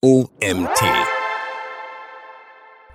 OMT.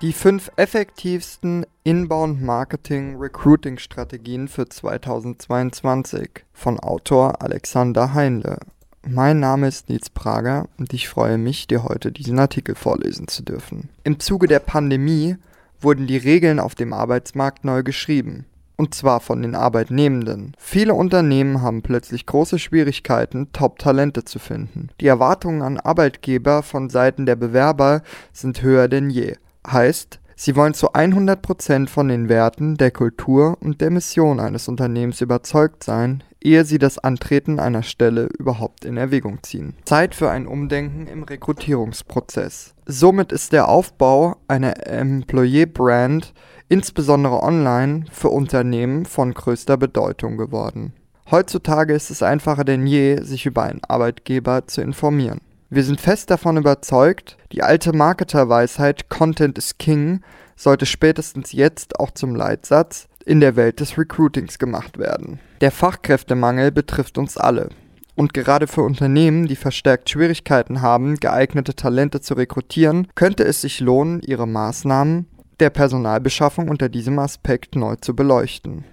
Die fünf effektivsten Inbound-Marketing-Recruiting-Strategien für 2022 von Autor Alexander Heinle. Mein Name ist Nils Prager und ich freue mich, dir heute diesen Artikel vorlesen zu dürfen. Im Zuge der Pandemie wurden die Regeln auf dem Arbeitsmarkt neu geschrieben und zwar von den Arbeitnehmenden. Viele Unternehmen haben plötzlich große Schwierigkeiten, Top-Talente zu finden. Die Erwartungen an Arbeitgeber von Seiten der Bewerber sind höher denn je. Heißt, sie wollen zu 100% von den Werten, der Kultur und der Mission eines Unternehmens überzeugt sein, ehe sie das Antreten einer Stelle überhaupt in Erwägung ziehen. Zeit für ein Umdenken im Rekrutierungsprozess. Somit ist der Aufbau einer Employee-Brand insbesondere online, für Unternehmen von größter Bedeutung geworden. Heutzutage ist es einfacher denn je, sich über einen Arbeitgeber zu informieren. Wir sind fest davon überzeugt, die alte Marketerweisheit Content is King sollte spätestens jetzt auch zum Leitsatz in der Welt des Recruitings gemacht werden. Der Fachkräftemangel betrifft uns alle. Und gerade für Unternehmen, die verstärkt Schwierigkeiten haben, geeignete Talente zu rekrutieren, könnte es sich lohnen, ihre Maßnahmen der Personalbeschaffung unter diesem Aspekt neu zu beleuchten.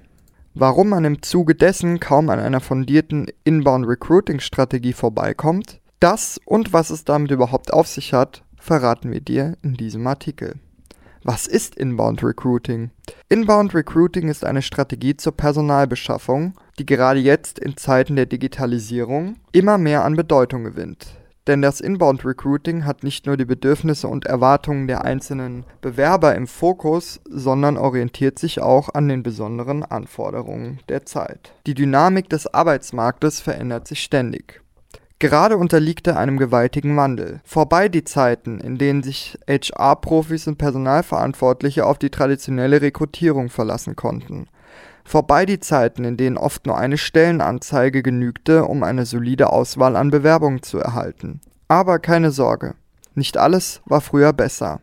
Warum man im Zuge dessen kaum an einer fundierten Inbound-Recruiting-Strategie vorbeikommt, das und was es damit überhaupt auf sich hat, verraten wir dir in diesem Artikel. Was ist Inbound Recruiting? Inbound Recruiting ist eine Strategie zur Personalbeschaffung, die gerade jetzt in Zeiten der Digitalisierung immer mehr an Bedeutung gewinnt. Denn das Inbound Recruiting hat nicht nur die Bedürfnisse und Erwartungen der einzelnen Bewerber im Fokus, sondern orientiert sich auch an den besonderen Anforderungen der Zeit. Die Dynamik des Arbeitsmarktes verändert sich ständig. Gerade unterliegt er einem gewaltigen Wandel. Vorbei die Zeiten, in denen sich HR-Profis und Personalverantwortliche auf die traditionelle Rekrutierung verlassen konnten. Vorbei die Zeiten, in denen oft nur eine Stellenanzeige genügte, um eine solide Auswahl an Bewerbungen zu erhalten. Aber keine Sorge, nicht alles war früher besser.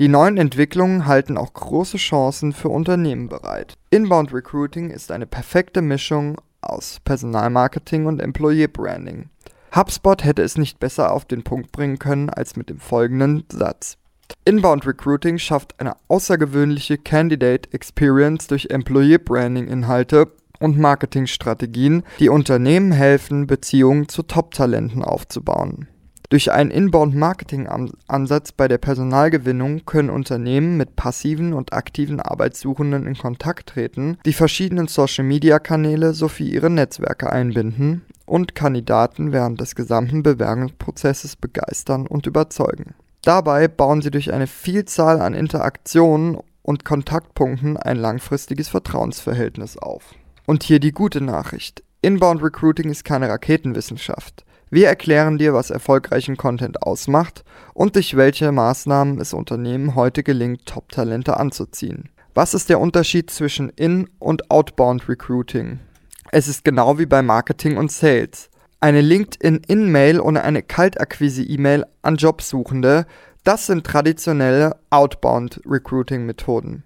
Die neuen Entwicklungen halten auch große Chancen für Unternehmen bereit. Inbound Recruiting ist eine perfekte Mischung aus Personalmarketing und Employee Branding. HubSpot hätte es nicht besser auf den Punkt bringen können als mit dem folgenden Satz. Inbound Recruiting schafft eine außergewöhnliche Candidate Experience durch Employee Branding Inhalte und Marketingstrategien, die Unternehmen helfen, Beziehungen zu Top-Talenten aufzubauen. Durch einen Inbound-Marketing-Ansatz bei der Personalgewinnung können Unternehmen mit passiven und aktiven Arbeitssuchenden in Kontakt treten, die verschiedenen Social-Media-Kanäle sowie ihre Netzwerke einbinden und Kandidaten während des gesamten Bewerbungsprozesses begeistern und überzeugen. Dabei bauen sie durch eine Vielzahl an Interaktionen und Kontaktpunkten ein langfristiges Vertrauensverhältnis auf. Und hier die gute Nachricht. Inbound Recruiting ist keine Raketenwissenschaft. Wir erklären dir, was erfolgreichen Content ausmacht und durch welche Maßnahmen es Unternehmen heute gelingt, Top-Talente anzuziehen. Was ist der Unterschied zwischen In- und Outbound Recruiting? Es ist genau wie bei Marketing und Sales eine LinkedIn-In-Mail und eine Kaltakquise-E-Mail an Jobsuchende, das sind traditionelle Outbound-Recruiting-Methoden.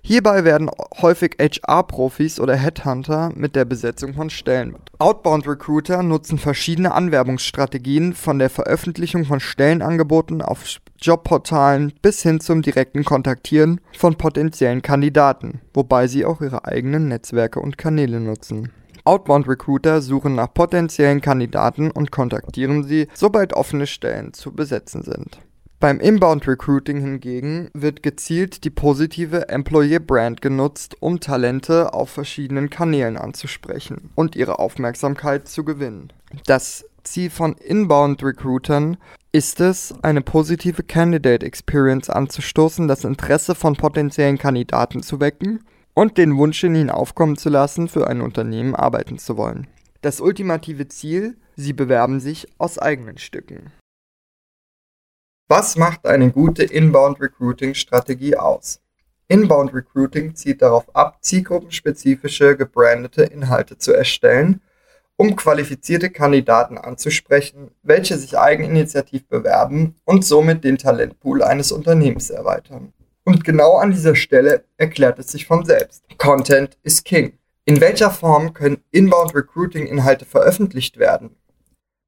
Hierbei werden häufig HR-Profis oder Headhunter mit der Besetzung von Stellen. Outbound-Recruiter nutzen verschiedene Anwerbungsstrategien von der Veröffentlichung von Stellenangeboten auf Jobportalen bis hin zum direkten Kontaktieren von potenziellen Kandidaten, wobei sie auch ihre eigenen Netzwerke und Kanäle nutzen. Outbound Recruiter suchen nach potenziellen Kandidaten und kontaktieren sie, sobald offene Stellen zu besetzen sind. Beim Inbound Recruiting hingegen wird gezielt die positive Employer Brand genutzt, um Talente auf verschiedenen Kanälen anzusprechen und ihre Aufmerksamkeit zu gewinnen. Das Ziel von Inbound Recruitern ist es, eine positive Candidate Experience anzustoßen, das Interesse von potenziellen Kandidaten zu wecken und den Wunsch in ihnen aufkommen zu lassen, für ein Unternehmen arbeiten zu wollen. Das ultimative Ziel, sie bewerben sich aus eigenen Stücken. Was macht eine gute Inbound Recruiting Strategie aus? Inbound Recruiting zielt darauf ab, zielgruppenspezifische gebrandete Inhalte zu erstellen, um qualifizierte Kandidaten anzusprechen, welche sich eigeninitiativ bewerben und somit den Talentpool eines Unternehmens erweitern. Und genau an dieser Stelle erklärt es sich von selbst. Content is King. In welcher Form können Inbound Recruiting Inhalte veröffentlicht werden?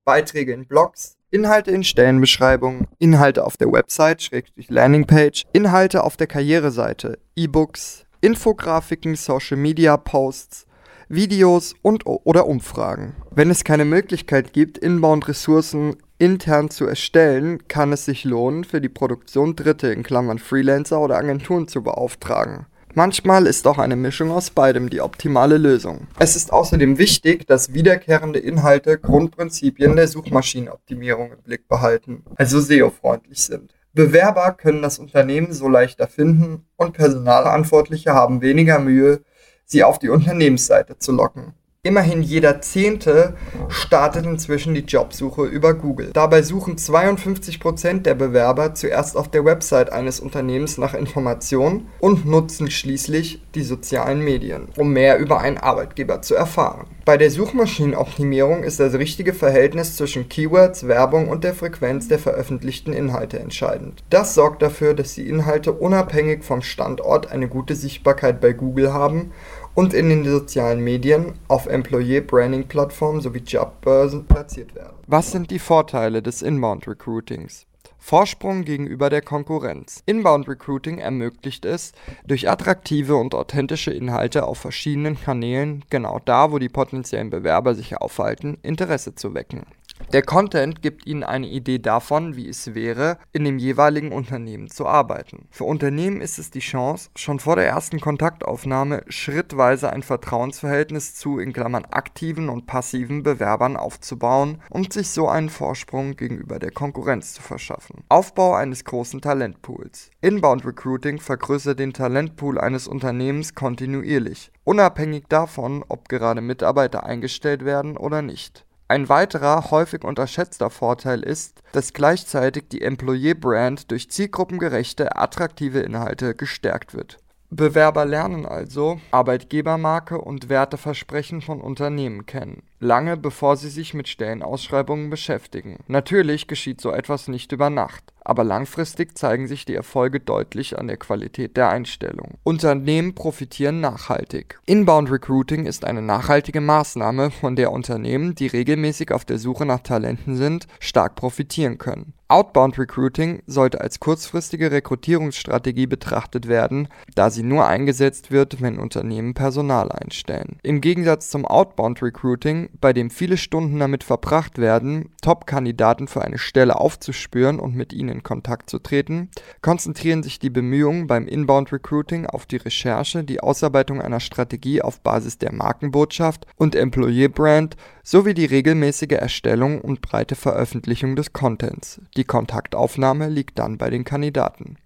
Beiträge in Blogs, Inhalte in Stellenbeschreibungen, Inhalte auf der Website, Schrägstrich Landingpage, Inhalte auf der Karriereseite, E-Books, Infografiken, Social Media Posts, Videos und oder Umfragen. Wenn es keine Möglichkeit gibt, Inbound-Ressourcen intern zu erstellen, kann es sich lohnen, für die Produktion Dritte in Klammern Freelancer oder Agenturen zu beauftragen. Manchmal ist auch eine Mischung aus beidem die optimale Lösung. Es ist außerdem wichtig, dass wiederkehrende Inhalte Grundprinzipien der Suchmaschinenoptimierung im Blick behalten, also SEO-freundlich sind. Bewerber können das Unternehmen so leichter finden und Personalverantwortliche haben weniger Mühe, sie auf die Unternehmensseite zu locken. Immerhin jeder Zehnte startet inzwischen die Jobsuche über Google. Dabei suchen 52% der Bewerber zuerst auf der Website eines Unternehmens nach Informationen und nutzen schließlich die sozialen Medien, um mehr über einen Arbeitgeber zu erfahren. Bei der Suchmaschinenoptimierung ist das richtige Verhältnis zwischen Keywords, Werbung und der Frequenz der veröffentlichten Inhalte entscheidend. Das sorgt dafür, dass die Inhalte unabhängig vom Standort eine gute Sichtbarkeit bei Google haben und in den sozialen Medien, auf Employee-Branding-Plattformen sowie Jobbörsen platziert werden. Was sind die Vorteile des Inbound-Recruitings? Vorsprung gegenüber der Konkurrenz. Inbound Recruiting ermöglicht es, durch attraktive und authentische Inhalte auf verschiedenen Kanälen, genau da, wo die potenziellen Bewerber sich aufhalten, Interesse zu wecken. Der Content gibt Ihnen eine Idee davon, wie es wäre, in dem jeweiligen Unternehmen zu arbeiten. Für Unternehmen ist es die Chance, schon vor der ersten Kontaktaufnahme schrittweise ein Vertrauensverhältnis zu in Klammern aktiven und passiven Bewerbern aufzubauen und sich so einen Vorsprung gegenüber der Konkurrenz zu verschaffen. Aufbau eines großen Talentpools. Inbound Recruiting vergrößert den Talentpool eines Unternehmens kontinuierlich, unabhängig davon, ob gerade Mitarbeiter eingestellt werden oder nicht. Ein weiterer, häufig unterschätzter Vorteil ist, dass gleichzeitig die Employee-Brand durch zielgruppengerechte, attraktive Inhalte gestärkt wird. Bewerber lernen also Arbeitgebermarke und Werteversprechen von Unternehmen kennen lange bevor sie sich mit Stellenausschreibungen beschäftigen. Natürlich geschieht so etwas nicht über Nacht, aber langfristig zeigen sich die Erfolge deutlich an der Qualität der Einstellung. Unternehmen profitieren nachhaltig. Inbound Recruiting ist eine nachhaltige Maßnahme, von der Unternehmen, die regelmäßig auf der Suche nach Talenten sind, stark profitieren können. Outbound Recruiting sollte als kurzfristige Rekrutierungsstrategie betrachtet werden, da sie nur eingesetzt wird, wenn Unternehmen Personal einstellen. Im Gegensatz zum Outbound Recruiting bei dem viele Stunden damit verbracht werden, Top-Kandidaten für eine Stelle aufzuspüren und mit ihnen in Kontakt zu treten, konzentrieren sich die Bemühungen beim Inbound Recruiting auf die Recherche, die Ausarbeitung einer Strategie auf Basis der Markenbotschaft und Employee Brand sowie die regelmäßige Erstellung und breite Veröffentlichung des Contents. Die Kontaktaufnahme liegt dann bei den Kandidaten.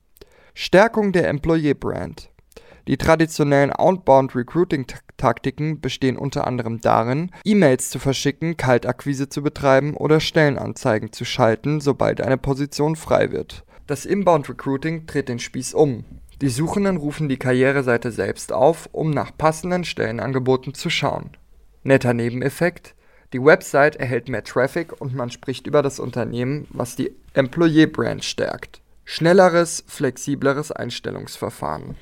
Stärkung der Employee Brand die traditionellen Outbound Recruiting Taktiken bestehen unter anderem darin, E-Mails zu verschicken, Kaltakquise zu betreiben oder Stellenanzeigen zu schalten, sobald eine Position frei wird. Das Inbound Recruiting dreht den Spieß um. Die Suchenden rufen die Karriereseite selbst auf, um nach passenden Stellenangeboten zu schauen. Netter Nebeneffekt, die Website erhält mehr Traffic und man spricht über das Unternehmen, was die Employee Brand stärkt. Schnelleres, flexibleres Einstellungsverfahren.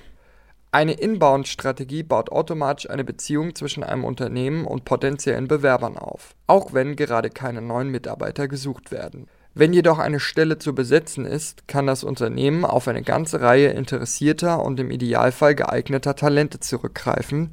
Eine Inbound-Strategie baut automatisch eine Beziehung zwischen einem Unternehmen und potenziellen Bewerbern auf, auch wenn gerade keine neuen Mitarbeiter gesucht werden. Wenn jedoch eine Stelle zu besetzen ist, kann das Unternehmen auf eine ganze Reihe interessierter und im Idealfall geeigneter Talente zurückgreifen,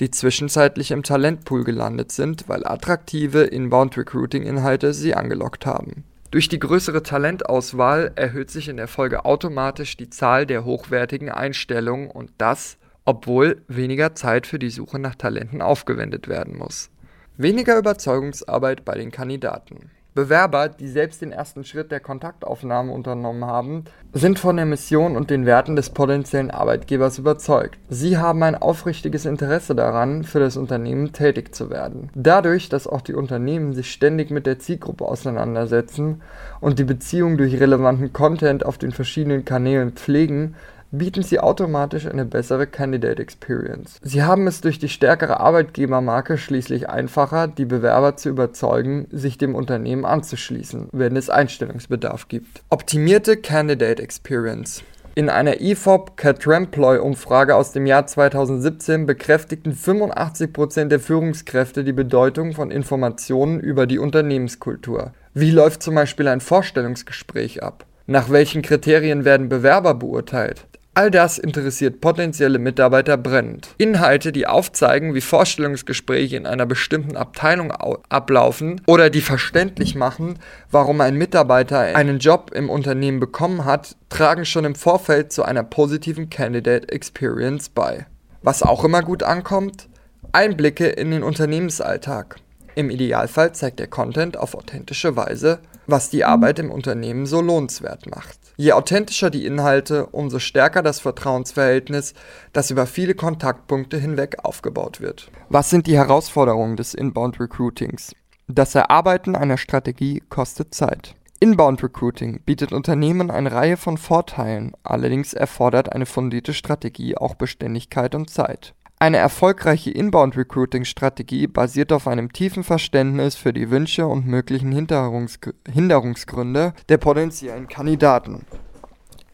die zwischenzeitlich im Talentpool gelandet sind, weil attraktive Inbound-Recruiting-Inhalte sie angelockt haben durch die größere Talentauswahl erhöht sich in der Folge automatisch die Zahl der hochwertigen Einstellungen und das, obwohl weniger Zeit für die Suche nach Talenten aufgewendet werden muss. Weniger Überzeugungsarbeit bei den Kandidaten. Bewerber, die selbst den ersten Schritt der Kontaktaufnahme unternommen haben, sind von der Mission und den Werten des potenziellen Arbeitgebers überzeugt. Sie haben ein aufrichtiges Interesse daran, für das Unternehmen tätig zu werden. Dadurch, dass auch die Unternehmen sich ständig mit der Zielgruppe auseinandersetzen und die Beziehung durch relevanten Content auf den verschiedenen Kanälen pflegen, bieten sie automatisch eine bessere Candidate Experience. Sie haben es durch die stärkere Arbeitgebermarke schließlich einfacher, die Bewerber zu überzeugen, sich dem Unternehmen anzuschließen, wenn es Einstellungsbedarf gibt. Optimierte Candidate Experience. In einer IFOP Catremploy Umfrage aus dem Jahr 2017 bekräftigten 85% der Führungskräfte die Bedeutung von Informationen über die Unternehmenskultur. Wie läuft zum Beispiel ein Vorstellungsgespräch ab? Nach welchen Kriterien werden Bewerber beurteilt? All das interessiert potenzielle Mitarbeiter brennend. Inhalte, die aufzeigen, wie Vorstellungsgespräche in einer bestimmten Abteilung ablaufen oder die verständlich machen, warum ein Mitarbeiter einen Job im Unternehmen bekommen hat, tragen schon im Vorfeld zu einer positiven Candidate Experience bei. Was auch immer gut ankommt, Einblicke in den Unternehmensalltag. Im Idealfall zeigt der Content auf authentische Weise, was die Arbeit im Unternehmen so lohnenswert macht. Je authentischer die Inhalte, umso stärker das Vertrauensverhältnis, das über viele Kontaktpunkte hinweg aufgebaut wird. Was sind die Herausforderungen des Inbound Recruitings? Das Erarbeiten einer Strategie kostet Zeit. Inbound Recruiting bietet Unternehmen eine Reihe von Vorteilen, allerdings erfordert eine fundierte Strategie auch Beständigkeit und Zeit. Eine erfolgreiche Inbound-Recruiting-Strategie basiert auf einem tiefen Verständnis für die Wünsche und möglichen Hinderungsgründe der potenziellen Kandidaten.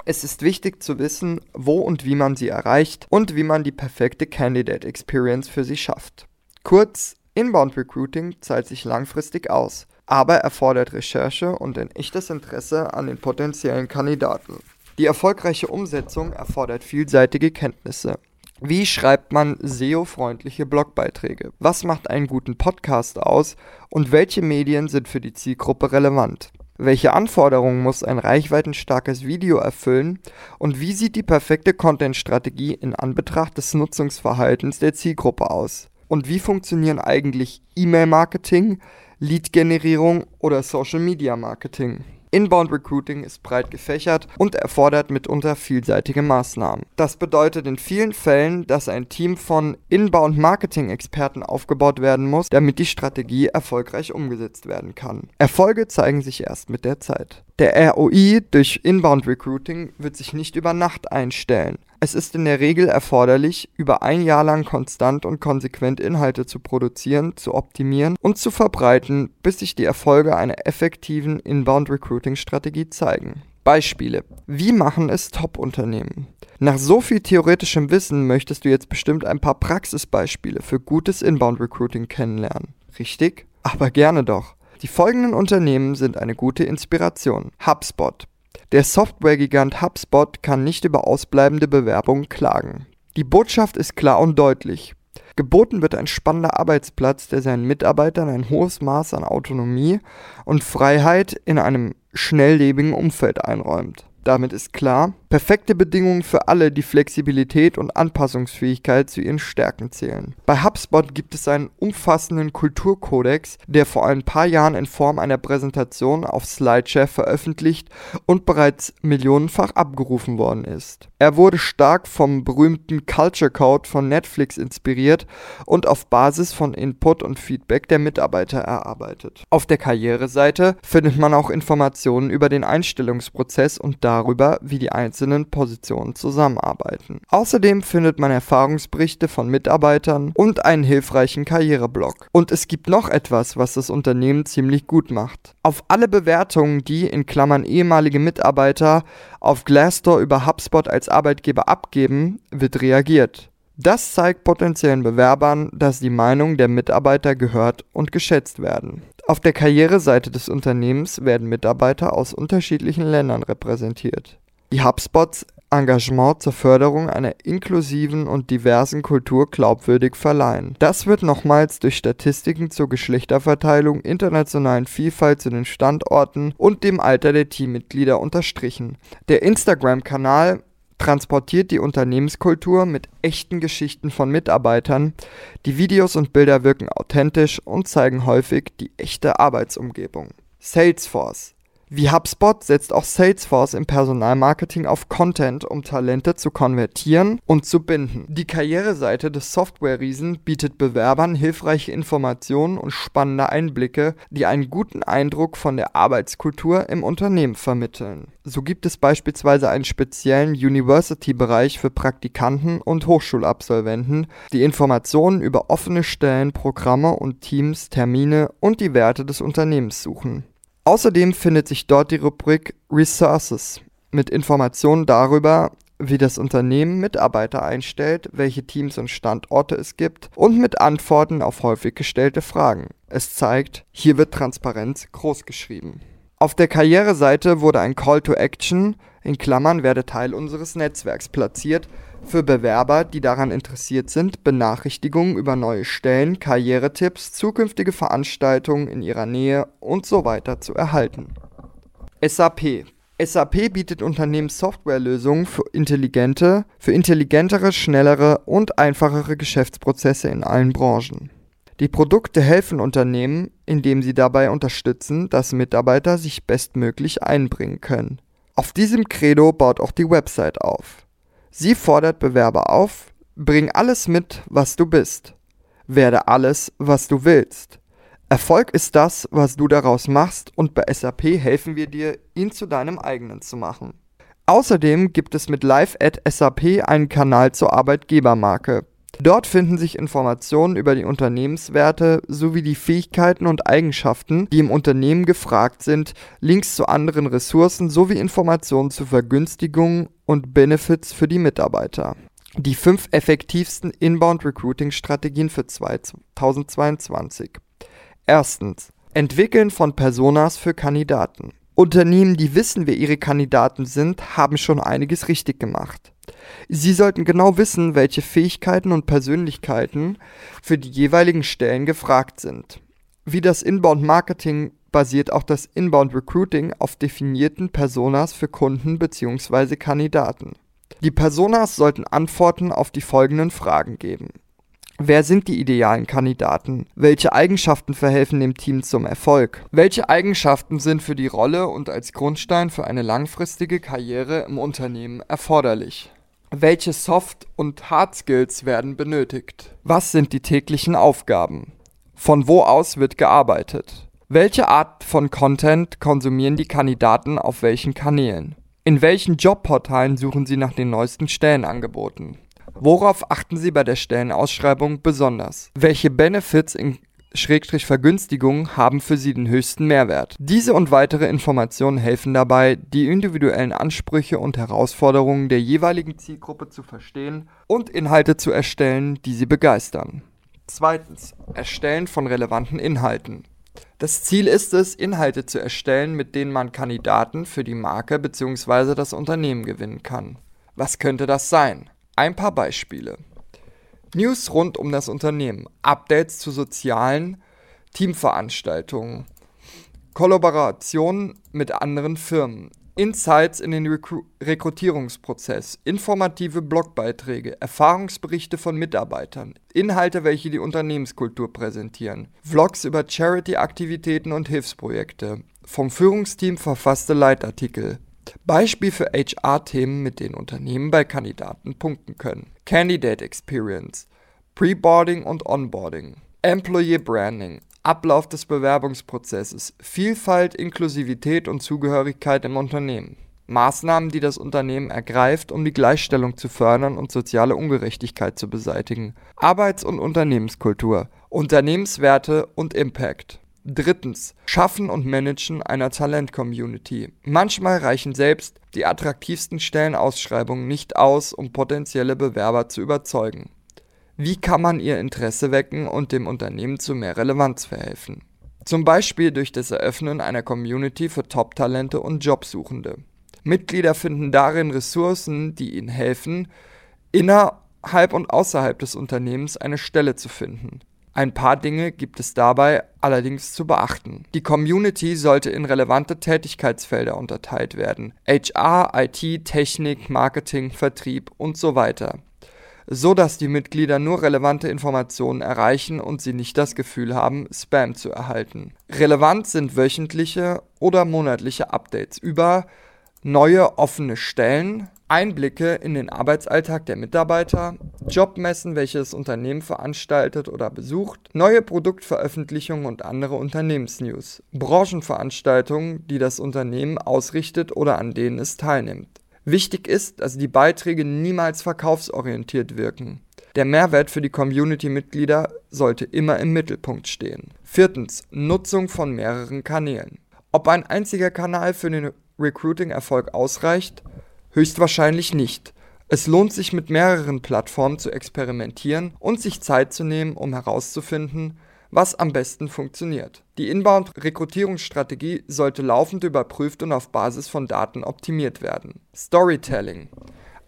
Es ist wichtig zu wissen, wo und wie man sie erreicht und wie man die perfekte Candidate Experience für sie schafft. Kurz, Inbound Recruiting zahlt sich langfristig aus, aber erfordert Recherche und ein echtes Interesse an den potenziellen Kandidaten. Die erfolgreiche Umsetzung erfordert vielseitige Kenntnisse. Wie schreibt man SEO-freundliche Blogbeiträge? Was macht einen guten Podcast aus? Und welche Medien sind für die Zielgruppe relevant? Welche Anforderungen muss ein reichweitenstarkes Video erfüllen? Und wie sieht die perfekte Content-Strategie in Anbetracht des Nutzungsverhaltens der Zielgruppe aus? Und wie funktionieren eigentlich E-Mail-Marketing, Lead-Generierung oder Social-Media-Marketing? Inbound Recruiting ist breit gefächert und erfordert mitunter vielseitige Maßnahmen. Das bedeutet in vielen Fällen, dass ein Team von Inbound Marketing Experten aufgebaut werden muss, damit die Strategie erfolgreich umgesetzt werden kann. Erfolge zeigen sich erst mit der Zeit. Der ROI durch Inbound Recruiting wird sich nicht über Nacht einstellen. Es ist in der Regel erforderlich, über ein Jahr lang konstant und konsequent Inhalte zu produzieren, zu optimieren und zu verbreiten, bis sich die Erfolge einer effektiven Inbound Recruiting Strategie zeigen. Beispiele. Wie machen es Top-Unternehmen? Nach so viel theoretischem Wissen möchtest du jetzt bestimmt ein paar Praxisbeispiele für gutes Inbound Recruiting kennenlernen. Richtig? Aber gerne doch. Die folgenden Unternehmen sind eine gute Inspiration. HubSpot. Der Softwaregigant HubSpot kann nicht über ausbleibende Bewerbungen klagen. Die Botschaft ist klar und deutlich. Geboten wird ein spannender Arbeitsplatz, der seinen Mitarbeitern ein hohes Maß an Autonomie und Freiheit in einem schnelllebigen Umfeld einräumt. Damit ist klar, perfekte Bedingungen für alle, die Flexibilität und Anpassungsfähigkeit zu ihren Stärken zählen. Bei HubSpot gibt es einen umfassenden Kulturkodex, der vor ein paar Jahren in Form einer Präsentation auf Slideshare veröffentlicht und bereits millionenfach abgerufen worden ist. Er wurde stark vom berühmten Culture Code von Netflix inspiriert und auf Basis von Input und Feedback der Mitarbeiter erarbeitet. Auf der Karriereseite findet man auch Informationen über den Einstellungsprozess und darüber, wie die einzelnen Positionen zusammenarbeiten. Außerdem findet man Erfahrungsberichte von Mitarbeitern und einen hilfreichen Karriereblog. Und es gibt noch etwas, was das Unternehmen ziemlich gut macht. Auf alle Bewertungen, die in Klammern ehemalige Mitarbeiter auf Glassdoor über HubSpot als Arbeitgeber abgeben, wird reagiert. Das zeigt potenziellen Bewerbern, dass die Meinung der Mitarbeiter gehört und geschätzt werden. Auf der Karriereseite des Unternehmens werden Mitarbeiter aus unterschiedlichen Ländern repräsentiert. Die HubSpots Engagement zur Förderung einer inklusiven und diversen Kultur glaubwürdig verleihen. Das wird nochmals durch Statistiken zur Geschlechterverteilung, internationalen Vielfalt zu den Standorten und dem Alter der Teammitglieder unterstrichen. Der Instagram-Kanal transportiert die Unternehmenskultur mit echten Geschichten von Mitarbeitern. Die Videos und Bilder wirken authentisch und zeigen häufig die echte Arbeitsumgebung. Salesforce wie HubSpot setzt auch Salesforce im Personalmarketing auf Content, um Talente zu konvertieren und zu binden. Die Karriereseite des Software-Riesen bietet Bewerbern hilfreiche Informationen und spannende Einblicke, die einen guten Eindruck von der Arbeitskultur im Unternehmen vermitteln. So gibt es beispielsweise einen speziellen University-Bereich für Praktikanten und Hochschulabsolventen, die Informationen über offene Stellen, Programme und Teams, Termine und die Werte des Unternehmens suchen. Außerdem findet sich dort die Rubrik Resources mit Informationen darüber, wie das Unternehmen Mitarbeiter einstellt, welche Teams und Standorte es gibt und mit Antworten auf häufig gestellte Fragen. Es zeigt, hier wird Transparenz großgeschrieben. Auf der Karriereseite wurde ein Call to Action in Klammern werde Teil unseres Netzwerks platziert, für Bewerber, die daran interessiert sind, Benachrichtigungen über neue Stellen, Karrieretipps, zukünftige Veranstaltungen in ihrer Nähe und so weiter zu erhalten. SAP SAP bietet Unternehmen Softwarelösungen für intelligente, für intelligentere, schnellere und einfachere Geschäftsprozesse in allen Branchen. Die Produkte helfen Unternehmen, indem sie dabei unterstützen, dass Mitarbeiter sich bestmöglich einbringen können. Auf diesem Credo baut auch die Website auf. Sie fordert Bewerber auf, bring alles mit, was du bist. Werde alles, was du willst. Erfolg ist das, was du daraus machst und bei SAP helfen wir dir, ihn zu deinem eigenen zu machen. Außerdem gibt es mit Live at SAP einen Kanal zur Arbeitgebermarke, Dort finden sich Informationen über die Unternehmenswerte sowie die Fähigkeiten und Eigenschaften, die im Unternehmen gefragt sind, Links zu anderen Ressourcen sowie Informationen zu Vergünstigungen und Benefits für die Mitarbeiter. Die fünf effektivsten Inbound Recruiting Strategien für 2022. Erstens. Entwickeln von Personas für Kandidaten. Unternehmen, die wissen, wer ihre Kandidaten sind, haben schon einiges richtig gemacht. Sie sollten genau wissen, welche Fähigkeiten und Persönlichkeiten für die jeweiligen Stellen gefragt sind. Wie das Inbound Marketing basiert auch das Inbound Recruiting auf definierten Personas für Kunden bzw. Kandidaten. Die Personas sollten Antworten auf die folgenden Fragen geben. Wer sind die idealen Kandidaten? Welche Eigenschaften verhelfen dem Team zum Erfolg? Welche Eigenschaften sind für die Rolle und als Grundstein für eine langfristige Karriere im Unternehmen erforderlich? Welche Soft- und Hard Skills werden benötigt? Was sind die täglichen Aufgaben? Von wo aus wird gearbeitet? Welche Art von Content konsumieren die Kandidaten auf welchen Kanälen? In welchen Jobportalen suchen sie nach den neuesten Stellenangeboten? Worauf achten Sie bei der Stellenausschreibung besonders? Welche Benefits in Schrägstrich Vergünstigungen haben für Sie den höchsten Mehrwert. Diese und weitere Informationen helfen dabei, die individuellen Ansprüche und Herausforderungen der jeweiligen Zielgruppe zu verstehen und Inhalte zu erstellen, die Sie begeistern. Zweitens. Erstellen von relevanten Inhalten. Das Ziel ist es, Inhalte zu erstellen, mit denen man Kandidaten für die Marke bzw. das Unternehmen gewinnen kann. Was könnte das sein? Ein paar Beispiele. News rund um das Unternehmen, Updates zu sozialen Teamveranstaltungen, Kollaborationen mit anderen Firmen, Insights in den Recru Rekrutierungsprozess, informative Blogbeiträge, Erfahrungsberichte von Mitarbeitern, Inhalte, welche die Unternehmenskultur präsentieren, Vlogs über Charity-Aktivitäten und Hilfsprojekte, vom Führungsteam verfasste Leitartikel, Beispiel für HR-Themen, mit denen Unternehmen bei Kandidaten punkten können. Candidate Experience, Preboarding und Onboarding, Employee Branding, Ablauf des Bewerbungsprozesses, Vielfalt, Inklusivität und Zugehörigkeit im Unternehmen. Maßnahmen, die das Unternehmen ergreift, um die Gleichstellung zu fördern und soziale Ungerechtigkeit zu beseitigen. Arbeits- und Unternehmenskultur, Unternehmenswerte und Impact. Drittens. Schaffen und Managen einer Talent-Community. Manchmal reichen selbst die attraktivsten Stellenausschreibungen nicht aus, um potenzielle Bewerber zu überzeugen. Wie kann man ihr Interesse wecken und dem Unternehmen zu mehr Relevanz verhelfen? Zum Beispiel durch das Eröffnen einer Community für Top-Talente und Jobsuchende. Mitglieder finden darin Ressourcen, die ihnen helfen, innerhalb und außerhalb des Unternehmens eine Stelle zu finden. Ein paar Dinge gibt es dabei allerdings zu beachten. Die Community sollte in relevante Tätigkeitsfelder unterteilt werden. HR, IT, Technik, Marketing, Vertrieb und so weiter. So dass die Mitglieder nur relevante Informationen erreichen und sie nicht das Gefühl haben, Spam zu erhalten. Relevant sind wöchentliche oder monatliche Updates über neue offene Stellen, Einblicke in den Arbeitsalltag der Mitarbeiter, Jobmessen, welche das Unternehmen veranstaltet oder besucht, neue Produktveröffentlichungen und andere Unternehmensnews, Branchenveranstaltungen, die das Unternehmen ausrichtet oder an denen es teilnimmt. Wichtig ist, dass die Beiträge niemals verkaufsorientiert wirken. Der Mehrwert für die Community-Mitglieder sollte immer im Mittelpunkt stehen. Viertens. Nutzung von mehreren Kanälen. Ob ein einziger Kanal für den Recruiting-Erfolg ausreicht, Höchstwahrscheinlich nicht. Es lohnt sich mit mehreren Plattformen zu experimentieren und sich Zeit zu nehmen, um herauszufinden, was am besten funktioniert. Die Inbound-Rekrutierungsstrategie sollte laufend überprüft und auf Basis von Daten optimiert werden. Storytelling.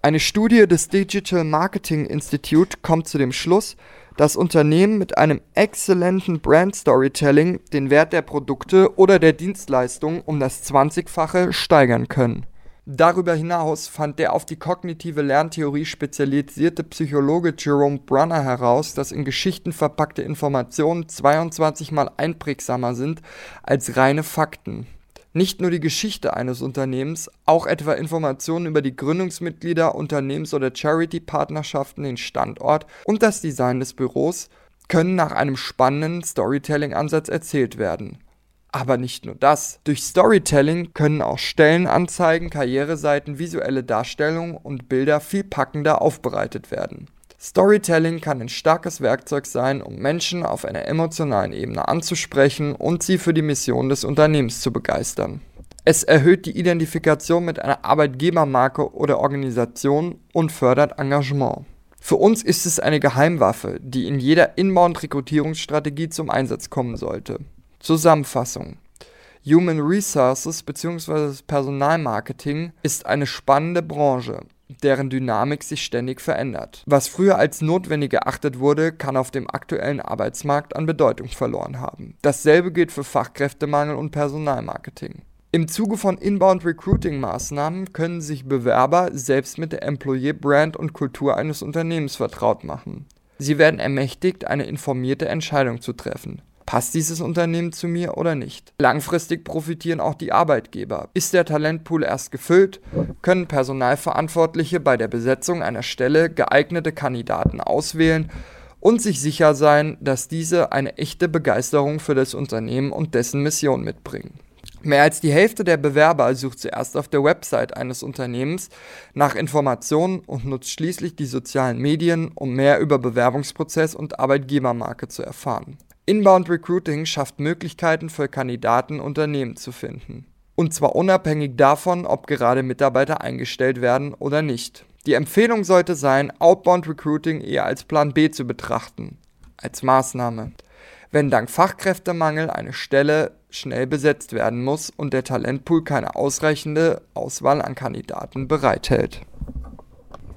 Eine Studie des Digital Marketing Institute kommt zu dem Schluss, dass Unternehmen mit einem exzellenten Brand Storytelling den Wert der Produkte oder der Dienstleistung um das 20-fache steigern können. Darüber hinaus fand der auf die kognitive Lerntheorie spezialisierte Psychologe Jerome Brunner heraus, dass in Geschichten verpackte Informationen 22 mal einprägsamer sind als reine Fakten. Nicht nur die Geschichte eines Unternehmens, auch etwa Informationen über die Gründungsmitglieder, Unternehmens- oder Charity-Partnerschaften, den Standort und das Design des Büros können nach einem spannenden Storytelling-Ansatz erzählt werden. Aber nicht nur das. Durch Storytelling können auch Stellenanzeigen, Karriereseiten, visuelle Darstellungen und Bilder viel packender aufbereitet werden. Storytelling kann ein starkes Werkzeug sein, um Menschen auf einer emotionalen Ebene anzusprechen und sie für die Mission des Unternehmens zu begeistern. Es erhöht die Identifikation mit einer Arbeitgebermarke oder Organisation und fördert Engagement. Für uns ist es eine Geheimwaffe, die in jeder Inbound-Rekrutierungsstrategie zum Einsatz kommen sollte. Zusammenfassung. Human Resources bzw. Personalmarketing ist eine spannende Branche, deren Dynamik sich ständig verändert. Was früher als notwendig erachtet wurde, kann auf dem aktuellen Arbeitsmarkt an Bedeutung verloren haben. Dasselbe gilt für Fachkräftemangel und Personalmarketing. Im Zuge von Inbound Recruiting Maßnahmen können sich Bewerber selbst mit der Employee Brand und Kultur eines Unternehmens vertraut machen. Sie werden ermächtigt, eine informierte Entscheidung zu treffen. Passt dieses Unternehmen zu mir oder nicht? Langfristig profitieren auch die Arbeitgeber. Ist der Talentpool erst gefüllt, können Personalverantwortliche bei der Besetzung einer Stelle geeignete Kandidaten auswählen und sich sicher sein, dass diese eine echte Begeisterung für das Unternehmen und dessen Mission mitbringen. Mehr als die Hälfte der Bewerber sucht zuerst auf der Website eines Unternehmens nach Informationen und nutzt schließlich die sozialen Medien, um mehr über Bewerbungsprozess und Arbeitgebermarke zu erfahren. Inbound Recruiting schafft Möglichkeiten für Kandidaten, Unternehmen zu finden. Und zwar unabhängig davon, ob gerade Mitarbeiter eingestellt werden oder nicht. Die Empfehlung sollte sein, Outbound Recruiting eher als Plan B zu betrachten, als Maßnahme. Wenn dank Fachkräftemangel eine Stelle schnell besetzt werden muss und der Talentpool keine ausreichende Auswahl an Kandidaten bereithält.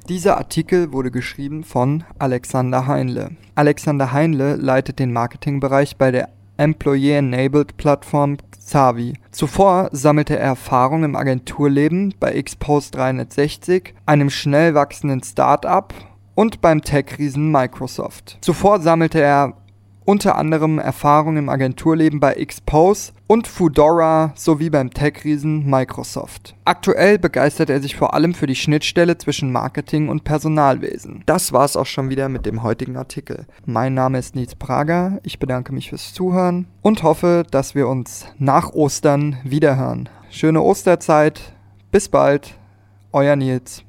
Dieser Artikel wurde geschrieben von Alexander Heinle. Alexander Heinle leitet den Marketingbereich bei der Employee-Enabled Plattform Xavi. Zuvor sammelte er Erfahrung im Agenturleben bei Xpost 360, einem schnell wachsenden Start-up und beim Tech-Riesen Microsoft. Zuvor sammelte er unter anderem Erfahrung im Agenturleben bei Xpose und Foodora sowie beim Tech-Riesen Microsoft. Aktuell begeistert er sich vor allem für die Schnittstelle zwischen Marketing und Personalwesen. Das war's auch schon wieder mit dem heutigen Artikel. Mein Name ist Nils Prager, ich bedanke mich fürs Zuhören und hoffe, dass wir uns nach Ostern wiederhören. Schöne Osterzeit, bis bald, euer Nils.